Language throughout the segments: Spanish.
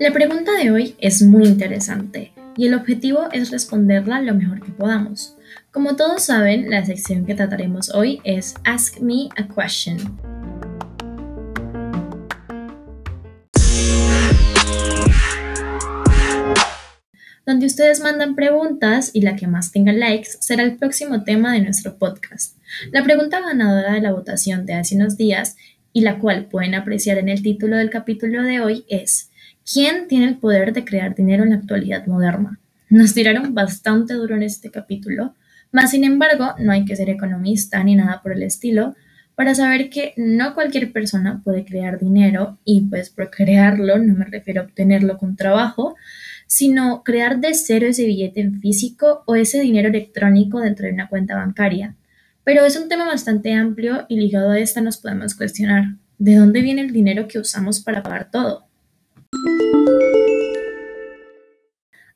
La pregunta de hoy es muy interesante y el objetivo es responderla lo mejor que podamos. Como todos saben, la sección que trataremos hoy es Ask Me a Question. donde ustedes mandan preguntas y la que más tenga likes será el próximo tema de nuestro podcast. La pregunta ganadora de la votación de hace unos días y la cual pueden apreciar en el título del capítulo de hoy es ¿Quién tiene el poder de crear dinero en la actualidad moderna? Nos tiraron bastante duro en este capítulo, mas sin embargo no hay que ser economista ni nada por el estilo para saber que no cualquier persona puede crear dinero y pues por crearlo no me refiero a obtenerlo con trabajo, sino crear de cero ese billete en físico o ese dinero electrónico dentro de una cuenta bancaria. Pero es un tema bastante amplio y ligado a esta nos podemos cuestionar, ¿de dónde viene el dinero que usamos para pagar todo?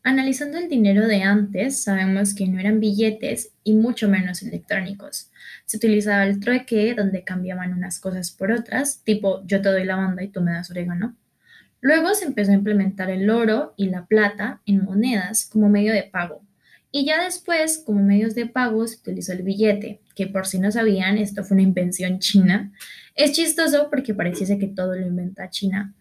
Analizando el dinero de antes, sabemos que no eran billetes y mucho menos electrónicos. Se utilizaba el trueque, donde cambiaban unas cosas por otras, tipo yo te doy la banda y tú me das orégano. Luego se empezó a implementar el oro y la plata en monedas como medio de pago. Y ya después, como medios de pago, se utilizó el billete, que por si no sabían, esto fue una invención china. Es chistoso porque pareciese que todo lo inventa China.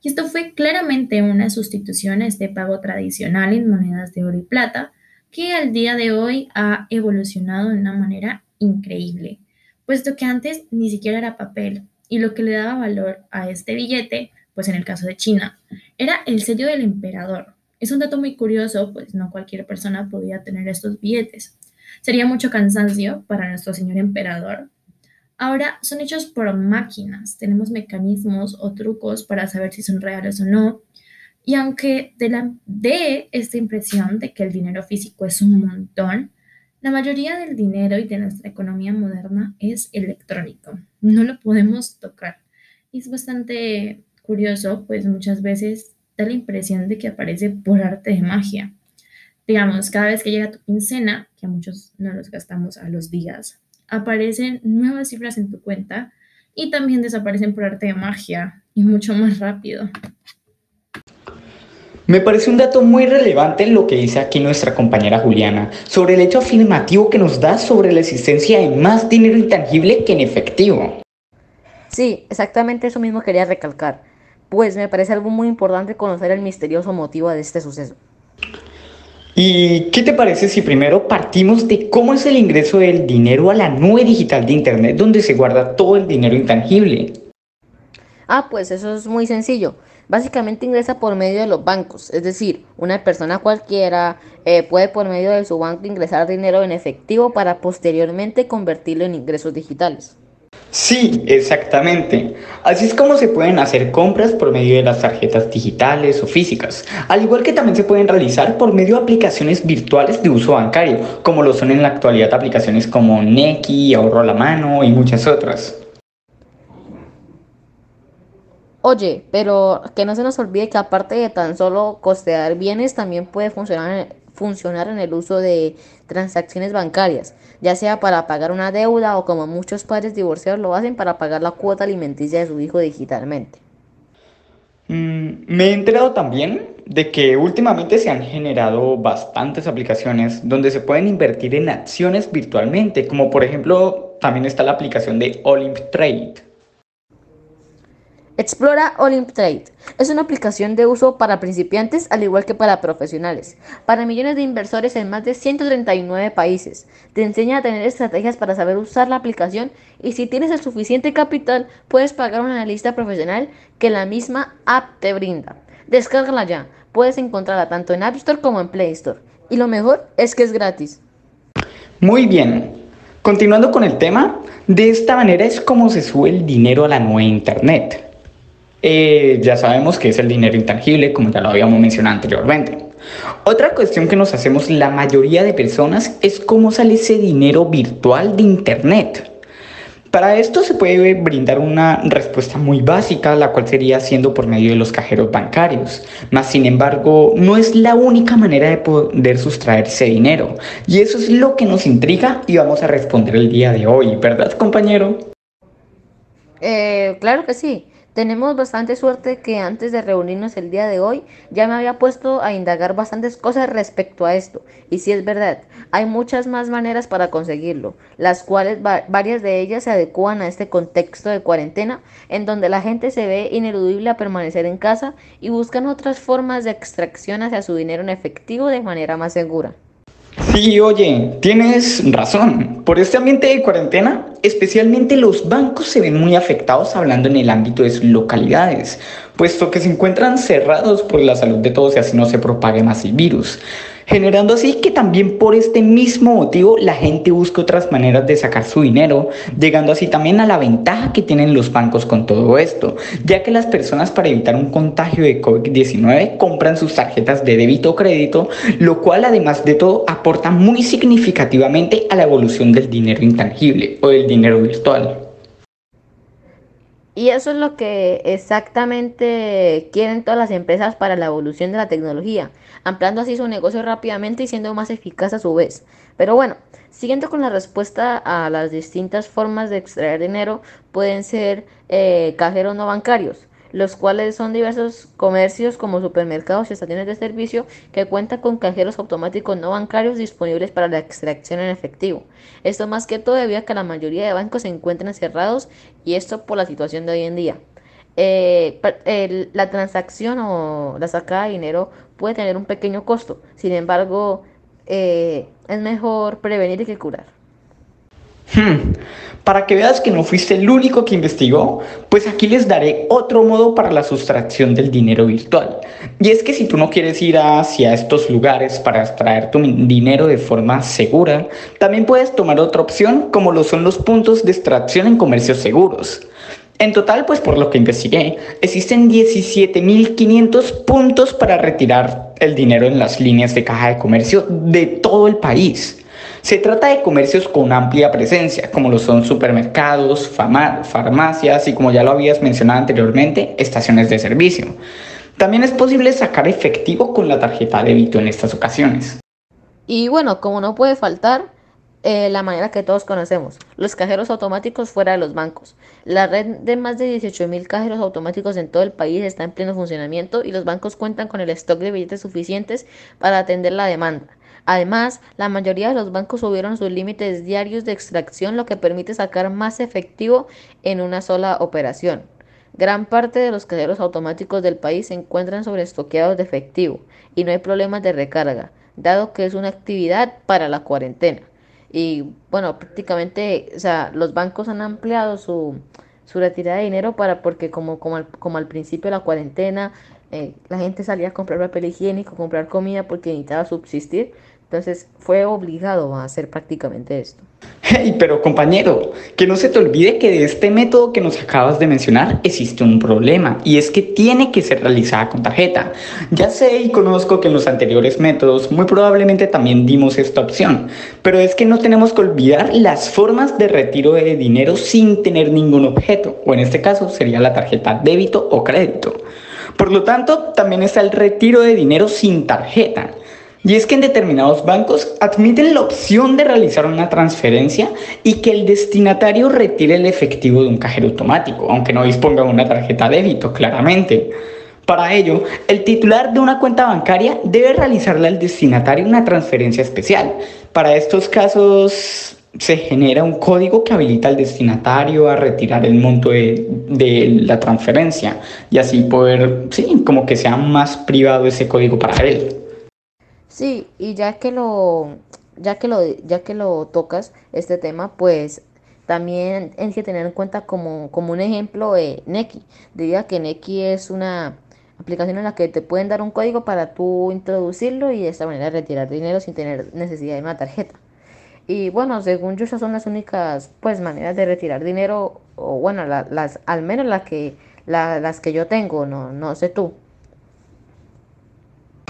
Y esto fue claramente una sustitución a este pago tradicional en monedas de oro y plata, que al día de hoy ha evolucionado de una manera increíble, puesto que antes ni siquiera era papel, y lo que le daba valor a este billete, pues en el caso de China, era el sello del emperador. Es un dato muy curioso, pues no cualquier persona podía tener estos billetes. Sería mucho cansancio para nuestro señor emperador. Ahora son hechos por máquinas, tenemos mecanismos o trucos para saber si son reales o no. Y aunque de, la, de esta impresión de que el dinero físico es un montón, la mayoría del dinero y de nuestra economía moderna es electrónico, no lo podemos tocar. Y es bastante curioso, pues muchas veces da la impresión de que aparece por arte de magia. Digamos, cada vez que llega tu quincena, que a muchos no los gastamos a los días, aparecen nuevas cifras en tu cuenta y también desaparecen por arte de magia y mucho más rápido. Me parece un dato muy relevante lo que dice aquí nuestra compañera Juliana sobre el hecho afirmativo que nos da sobre la existencia de más dinero intangible que en efectivo. Sí, exactamente eso mismo quería recalcar, pues me parece algo muy importante conocer el misterioso motivo de este suceso. ¿Y qué te parece si primero partimos de cómo es el ingreso del dinero a la nube digital de Internet donde se guarda todo el dinero intangible? Ah, pues eso es muy sencillo. Básicamente ingresa por medio de los bancos, es decir, una persona cualquiera eh, puede por medio de su banco ingresar dinero en efectivo para posteriormente convertirlo en ingresos digitales. Sí, exactamente. Así es como se pueden hacer compras por medio de las tarjetas digitales o físicas, al igual que también se pueden realizar por medio de aplicaciones virtuales de uso bancario, como lo son en la actualidad aplicaciones como Neki, Ahorro a la Mano y muchas otras. Oye, pero que no se nos olvide que aparte de tan solo costear bienes, también puede funcionar, funcionar en el uso de transacciones bancarias, ya sea para pagar una deuda o como muchos padres divorciados lo hacen para pagar la cuota alimenticia de su hijo digitalmente. Mm, me he enterado también de que últimamente se han generado bastantes aplicaciones donde se pueden invertir en acciones virtualmente, como por ejemplo también está la aplicación de Olymp Trade. Explora Olymp Trade. Es una aplicación de uso para principiantes al igual que para profesionales, para millones de inversores en más de 139 países. Te enseña a tener estrategias para saber usar la aplicación y si tienes el suficiente capital puedes pagar un analista profesional que la misma app te brinda. Descárgala ya. Puedes encontrarla tanto en App Store como en Play Store. Y lo mejor es que es gratis. Muy bien. Continuando con el tema, de esta manera es como se sube el dinero a la nueva Internet. Eh, ya sabemos que es el dinero intangible, como ya lo habíamos mencionado anteriormente. Otra cuestión que nos hacemos la mayoría de personas es cómo sale ese dinero virtual de Internet. Para esto se puede brindar una respuesta muy básica, la cual sería siendo por medio de los cajeros bancarios. Mas, sin embargo, no es la única manera de poder sustraer ese dinero. Y eso es lo que nos intriga y vamos a responder el día de hoy, ¿verdad, compañero? Eh, claro que sí. Tenemos bastante suerte que antes de reunirnos el día de hoy ya me había puesto a indagar bastantes cosas respecto a esto. Y si es verdad, hay muchas más maneras para conseguirlo, las cuales varias de ellas se adecuan a este contexto de cuarentena en donde la gente se ve ineludible a permanecer en casa y buscan otras formas de extracción hacia su dinero en efectivo de manera más segura. Sí, oye, tienes razón. Por este ambiente de cuarentena, especialmente los bancos se ven muy afectados hablando en el ámbito de sus localidades, puesto que se encuentran cerrados por la salud de todos y así no se propague más el virus generando así que también por este mismo motivo la gente busca otras maneras de sacar su dinero, llegando así también a la ventaja que tienen los bancos con todo esto, ya que las personas para evitar un contagio de COVID-19 compran sus tarjetas de débito o crédito, lo cual además de todo aporta muy significativamente a la evolución del dinero intangible o del dinero virtual. Y eso es lo que exactamente quieren todas las empresas para la evolución de la tecnología, ampliando así su negocio rápidamente y siendo más eficaz a su vez. Pero bueno, siguiendo con la respuesta a las distintas formas de extraer dinero, pueden ser eh, cajeros no bancarios los cuales son diversos comercios como supermercados y estaciones de servicio que cuentan con cajeros automáticos no bancarios disponibles para la extracción en efectivo. Esto más que todo debido a que la mayoría de bancos se encuentran cerrados y esto por la situación de hoy en día. Eh, la transacción o la sacada de dinero puede tener un pequeño costo, sin embargo, eh, es mejor prevenir que curar. Hmm. Para que veas que no fuiste el único que investigó, pues aquí les daré otro modo para la sustracción del dinero virtual. Y es que si tú no quieres ir hacia estos lugares para extraer tu dinero de forma segura, también puedes tomar otra opción como lo son los puntos de extracción en comercios seguros. En total, pues por lo que investigué, existen 17.500 puntos para retirar el dinero en las líneas de caja de comercio de todo el país. Se trata de comercios con amplia presencia, como lo son supermercados, farmacias y como ya lo habías mencionado anteriormente, estaciones de servicio. También es posible sacar efectivo con la tarjeta de débito en estas ocasiones. Y bueno, como no puede faltar, eh, la manera que todos conocemos, los cajeros automáticos fuera de los bancos. La red de más de 18.000 cajeros automáticos en todo el país está en pleno funcionamiento y los bancos cuentan con el stock de billetes suficientes para atender la demanda. Además, la mayoría de los bancos subieron sus límites diarios de extracción, lo que permite sacar más efectivo en una sola operación. Gran parte de los cajeros automáticos del país se encuentran sobreestoqueados de efectivo y no hay problemas de recarga, dado que es una actividad para la cuarentena. Y bueno, prácticamente, o sea, los bancos han ampliado su, su retirada de dinero para porque como, como, al, como al principio de la cuarentena eh, la gente salía a comprar papel higiénico, comprar comida porque necesitaba subsistir. Entonces fue obligado a hacer prácticamente esto. Hey, pero compañero, que no se te olvide que de este método que nos acabas de mencionar existe un problema y es que tiene que ser realizada con tarjeta. Ya sé y conozco que en los anteriores métodos muy probablemente también dimos esta opción, pero es que no tenemos que olvidar las formas de retiro de dinero sin tener ningún objeto, o en este caso sería la tarjeta débito o crédito. Por lo tanto, también está el retiro de dinero sin tarjeta. Y es que en determinados bancos admiten la opción de realizar una transferencia y que el destinatario retire el efectivo de un cajero automático, aunque no disponga de una tarjeta débito, claramente. Para ello, el titular de una cuenta bancaria debe realizarle al destinatario una transferencia especial. Para estos casos se genera un código que habilita al destinatario a retirar el monto de, de, la transferencia y así poder, sí, como que sea más privado ese código para él. Sí, y ya que lo, ya que lo, ya que lo tocas, este tema, pues también hay que tener en cuenta como, como un ejemplo de Neki. Diría que Neki es una aplicación en la que te pueden dar un código para tú introducirlo y de esta manera retirar dinero sin tener necesidad de una tarjeta. Y bueno, según yo, esas son las únicas pues maneras de retirar dinero, o bueno, las, al menos las que, las que yo tengo, no, no sé tú.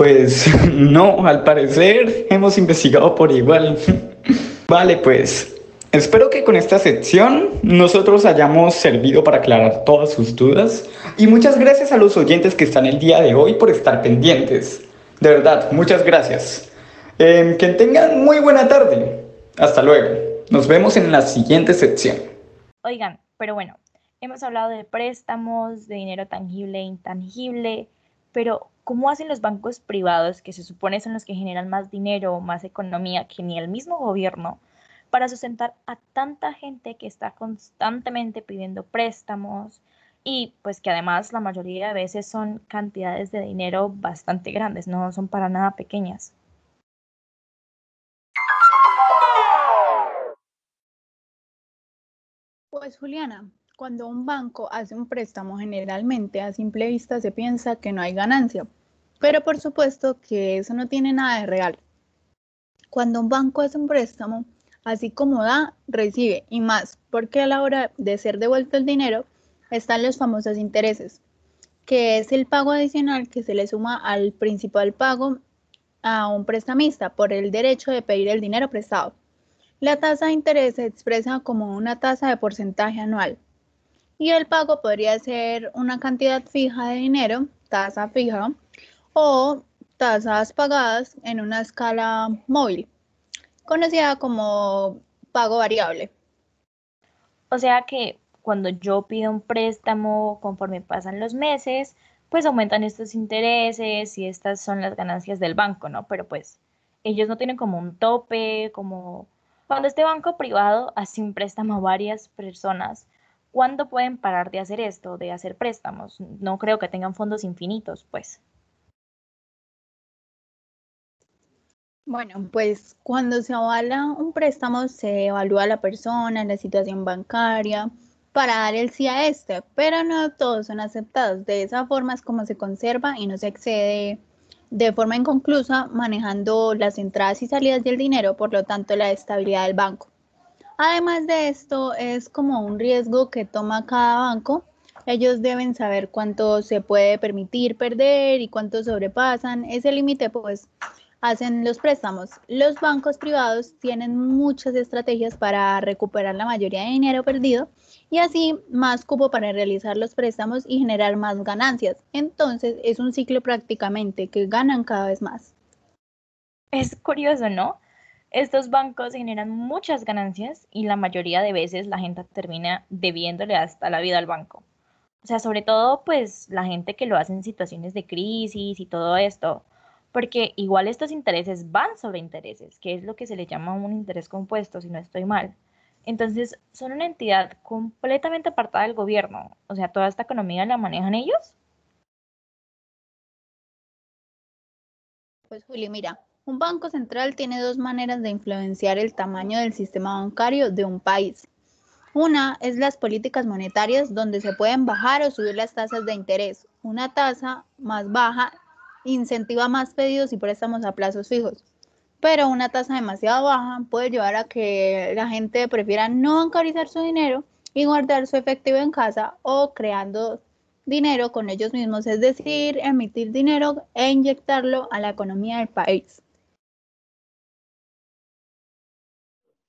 Pues no, al parecer hemos investigado por igual. vale, pues Espero que con esta sección nosotros hayamos servido para aclarar todas sus dudas y muchas gracias a los oyentes que están el día de hoy por estar pendientes. De verdad, muchas gracias. Eh, que tengan muy buena tarde. Hasta luego. Nos vemos en la siguiente sección. Oigan, pero bueno, hemos hablado de préstamos, de dinero tangible e intangible, pero ¿cómo hacen los bancos privados, que se supone son los que generan más dinero o más economía que ni el mismo gobierno? para sustentar a tanta gente que está constantemente pidiendo préstamos y pues que además la mayoría de veces son cantidades de dinero bastante grandes, no son para nada pequeñas. Pues Juliana, cuando un banco hace un préstamo generalmente a simple vista se piensa que no hay ganancia, pero por supuesto que eso no tiene nada de real. Cuando un banco hace un préstamo, así como da, recibe y más, porque a la hora de ser devuelto el dinero están los famosos intereses, que es el pago adicional que se le suma al principal pago a un prestamista por el derecho de pedir el dinero prestado. La tasa de interés se expresa como una tasa de porcentaje anual y el pago podría ser una cantidad fija de dinero, tasa fija, o tasas pagadas en una escala móvil conocida como pago variable. O sea que cuando yo pido un préstamo conforme pasan los meses, pues aumentan estos intereses y estas son las ganancias del banco, ¿no? Pero pues ellos no tienen como un tope, como cuando este banco privado hace un préstamo a varias personas, ¿cuándo pueden parar de hacer esto, de hacer préstamos? No creo que tengan fondos infinitos, pues. Bueno, pues cuando se avala un préstamo se evalúa la persona, la situación bancaria para dar el sí a este, pero no todos son aceptados. De esa forma es como se conserva y no se excede de forma inconclusa manejando las entradas y salidas del dinero, por lo tanto la estabilidad del banco. Además de esto, es como un riesgo que toma cada banco. Ellos deben saber cuánto se puede permitir perder y cuánto sobrepasan. Ese límite pues hacen los préstamos. Los bancos privados tienen muchas estrategias para recuperar la mayoría de dinero perdido y así más cupo para realizar los préstamos y generar más ganancias. Entonces es un ciclo prácticamente que ganan cada vez más. Es curioso, ¿no? Estos bancos generan muchas ganancias y la mayoría de veces la gente termina debiéndole hasta la vida al banco. O sea, sobre todo pues la gente que lo hace en situaciones de crisis y todo esto porque igual estos intereses van sobre intereses, que es lo que se le llama un interés compuesto, si no estoy mal. Entonces, son una entidad completamente apartada del gobierno. O sea, toda esta economía la manejan ellos. Pues Juli, mira, un banco central tiene dos maneras de influenciar el tamaño del sistema bancario de un país. Una es las políticas monetarias donde se pueden bajar o subir las tasas de interés. Una tasa más baja incentiva más pedidos y préstamos a plazos fijos. Pero una tasa demasiado baja puede llevar a que la gente prefiera no bancarizar su dinero y guardar su efectivo en casa o creando dinero con ellos mismos, es decir, emitir dinero e inyectarlo a la economía del país.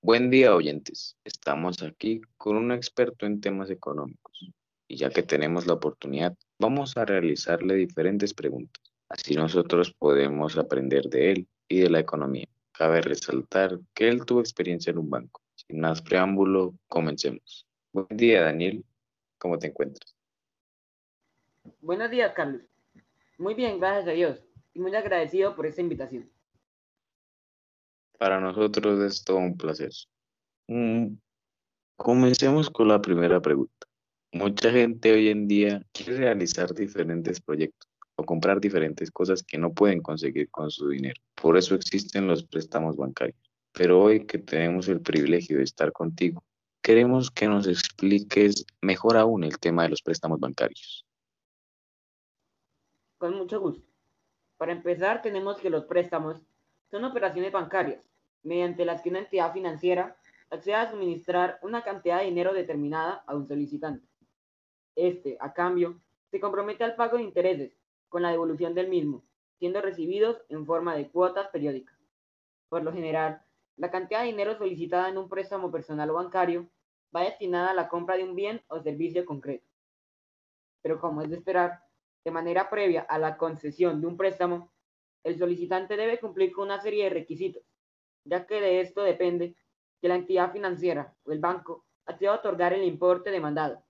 Buen día, oyentes. Estamos aquí con un experto en temas económicos y ya que tenemos la oportunidad, vamos a realizarle diferentes preguntas. Así nosotros podemos aprender de él y de la economía. Cabe resaltar que él tuvo experiencia en un banco. Sin más preámbulo, comencemos. Buen día, Daniel. ¿Cómo te encuentras? Buenos días, Carlos. Muy bien, gracias a Dios. Y muy agradecido por esta invitación. Para nosotros es todo un placer. Mm, comencemos con la primera pregunta. Mucha gente hoy en día quiere realizar diferentes proyectos o comprar diferentes cosas que no pueden conseguir con su dinero. Por eso existen los préstamos bancarios. Pero hoy que tenemos el privilegio de estar contigo, queremos que nos expliques mejor aún el tema de los préstamos bancarios. Con mucho gusto. Para empezar, tenemos que los préstamos son operaciones bancarias, mediante las que una entidad financiera accede a suministrar una cantidad de dinero determinada a un solicitante. Este, a cambio, se compromete al pago de intereses con la devolución del mismo, siendo recibidos en forma de cuotas periódicas. Por lo general, La cantidad de dinero solicitada en un préstamo personal o bancario va destinada a la compra de un bien o servicio concreto. Pero como es de esperar, de manera previa a la concesión de un préstamo, el solicitante debe cumplir con una serie de requisitos, ya que de esto depende que la entidad financiera o el banco acceda a otorgar el importe demandado.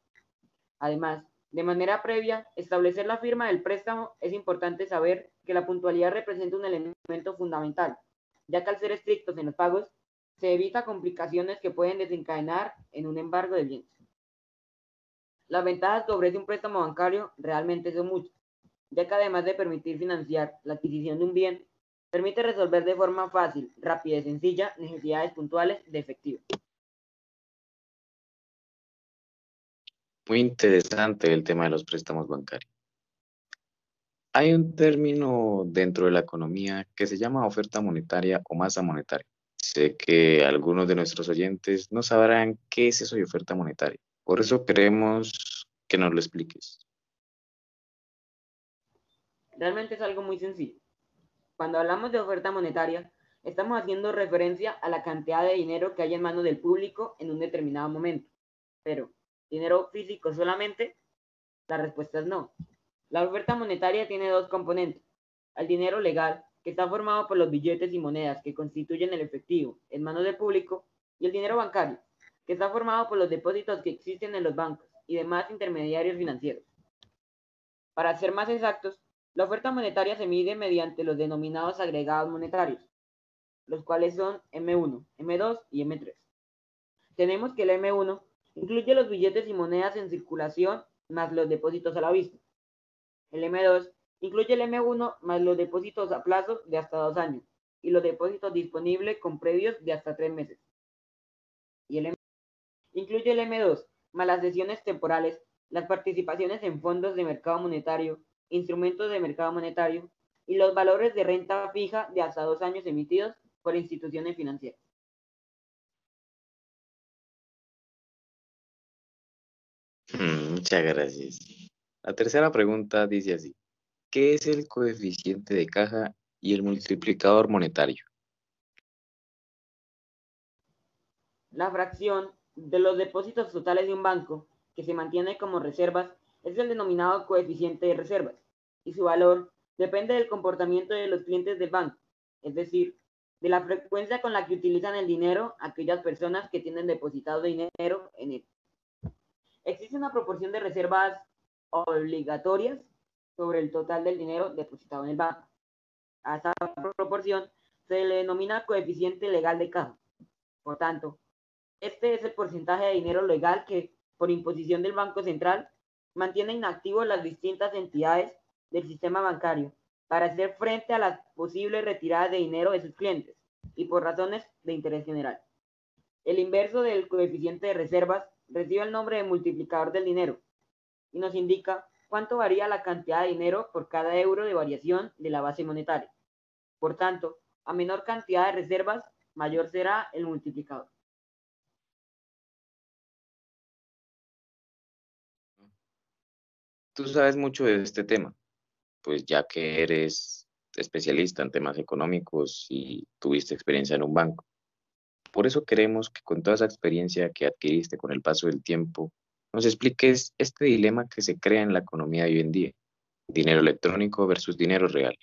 Además, de manera previa, establecer la firma del préstamo es importante saber que la puntualidad representa un elemento fundamental, ya que al ser estrictos en los pagos, se evita complicaciones que pueden desencadenar en un embargo de bienes. Las ventajas que ofrece un préstamo bancario realmente son muchas, ya que además de permitir financiar la adquisición de un bien, permite resolver de forma fácil, rápida y sencilla necesidades puntuales de efectivo. Muy interesante el tema de los préstamos bancarios. Hay un término dentro de la economía que se llama oferta monetaria o masa monetaria. Sé que algunos de nuestros oyentes no sabrán qué es eso de oferta monetaria. Por eso queremos que nos lo expliques. Realmente es algo muy sencillo. Cuando hablamos de oferta monetaria, estamos haciendo referencia a la cantidad de dinero que hay en manos del público en un determinado momento. Pero, ¿dinero físico solamente? La respuesta es no. La oferta monetaria tiene dos componentes. El dinero legal, que está formado por los billetes y monedas que constituyen el efectivo en manos del público, y el dinero bancario, que está formado por los depósitos que existen en los bancos y demás intermediarios financieros. Para ser más exactos, la oferta monetaria se mide mediante los denominados agregados monetarios, los cuales son M1, M2 y M3. Tenemos que el M1 incluye los billetes y monedas en circulación más los depósitos a la vista. El M2 incluye el M1 más los depósitos a plazo de hasta dos años y los depósitos disponibles con previos de hasta tres meses. Y el M incluye el M2 más las sesiones temporales, las participaciones en fondos de mercado monetario, instrumentos de mercado monetario y los valores de renta fija de hasta dos años emitidos por instituciones financieras. Mm, muchas gracias. La tercera pregunta dice así. ¿Qué es el coeficiente de caja y el multiplicador monetario? La fracción de los depósitos totales de un banco que se mantiene como reservas es el denominado coeficiente de reservas y su valor depende del comportamiento de los clientes del banco, es decir, de la frecuencia con la que utilizan el dinero aquellas personas que tienen depositado dinero en él. Existe una proporción de reservas obligatorias sobre el total del dinero depositado en el banco. A esta proporción se le denomina coeficiente legal de caja. Por tanto, este es el porcentaje de dinero legal que, por imposición del Banco Central, mantiene inactivos las distintas entidades del sistema bancario para hacer frente a las posibles retiradas de dinero de sus clientes y por razones de interés general. El inverso del coeficiente de reservas recibe el nombre de multiplicador del dinero y nos indica cuánto varía la cantidad de dinero por cada euro de variación de la base monetaria. Por tanto, a menor cantidad de reservas, mayor será el multiplicador. Tú sabes mucho de este tema, pues ya que eres especialista en temas económicos y tuviste experiencia en un banco. Por eso queremos que con toda esa experiencia que adquiriste con el paso del tiempo, nos expliques este dilema que se crea en la economía de hoy en día, dinero electrónico versus dinero real.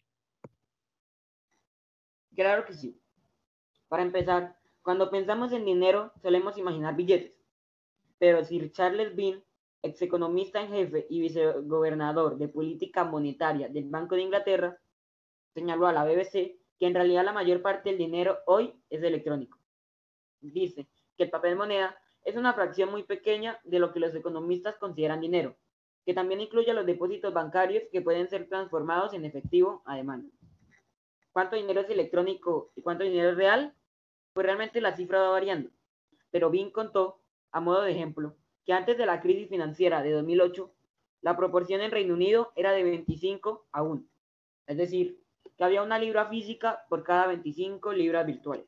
Claro que sí. Para empezar, cuando pensamos en dinero, solemos imaginar billetes. Pero Sir Charles Bean ex economista en jefe y vicegobernador de política monetaria del Banco de Inglaterra, señaló a la BBC que en realidad la mayor parte del dinero hoy es electrónico. Dice que el papel moneda es una fracción muy pequeña de lo que los economistas consideran dinero, que también incluye los depósitos bancarios que pueden ser transformados en efectivo a demanda. ¿Cuánto dinero es electrónico y cuánto dinero es real? Pues realmente la cifra va variando. Pero Bean contó, a modo de ejemplo, que antes de la crisis financiera de 2008, la proporción en Reino Unido era de 25 a 1. Es decir, que había una libra física por cada 25 libras virtuales.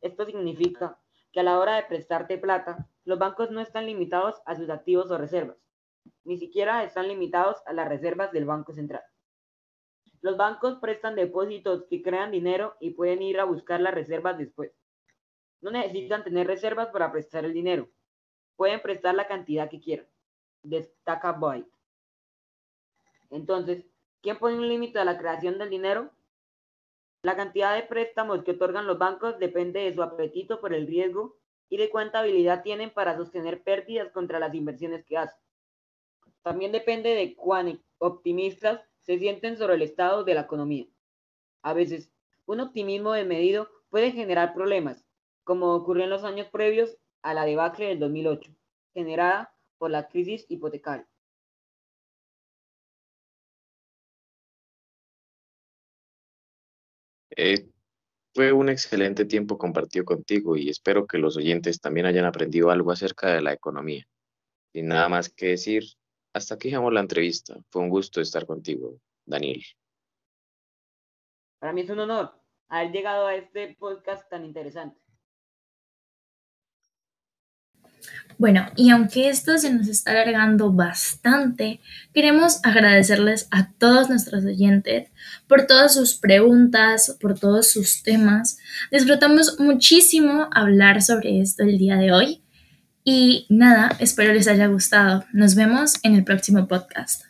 Esto significa que a la hora de prestarte plata, los bancos no están limitados a sus activos o reservas, ni siquiera están limitados a las reservas del Banco Central. Los bancos prestan depósitos que crean dinero y pueden ir a buscar las reservas después. No necesitan tener reservas para prestar el dinero. Pueden prestar la cantidad que quieran. Destaca Boyd. Entonces, ¿quién pone un límite a la creación del dinero? La cantidad de préstamos que otorgan los bancos depende de su apetito por el riesgo y de cuánta habilidad tienen para sostener pérdidas contra las inversiones que hacen. También depende de cuán optimistas se sienten sobre el estado de la economía. A veces, un optimismo desmedido puede generar problemas, como ocurrió en los años previos a la debacle del 2008, generada por la crisis hipotecaria. Eh, fue un excelente tiempo compartido contigo y espero que los oyentes también hayan aprendido algo acerca de la economía. Sin nada más que decir, hasta aquí dejamos la entrevista. Fue un gusto estar contigo, Daniel. Para mí es un honor haber llegado a este podcast tan interesante. Bueno, y aunque esto se nos está alargando bastante, queremos agradecerles a todos nuestros oyentes por todas sus preguntas, por todos sus temas. Disfrutamos muchísimo hablar sobre esto el día de hoy. Y nada, espero les haya gustado. Nos vemos en el próximo podcast.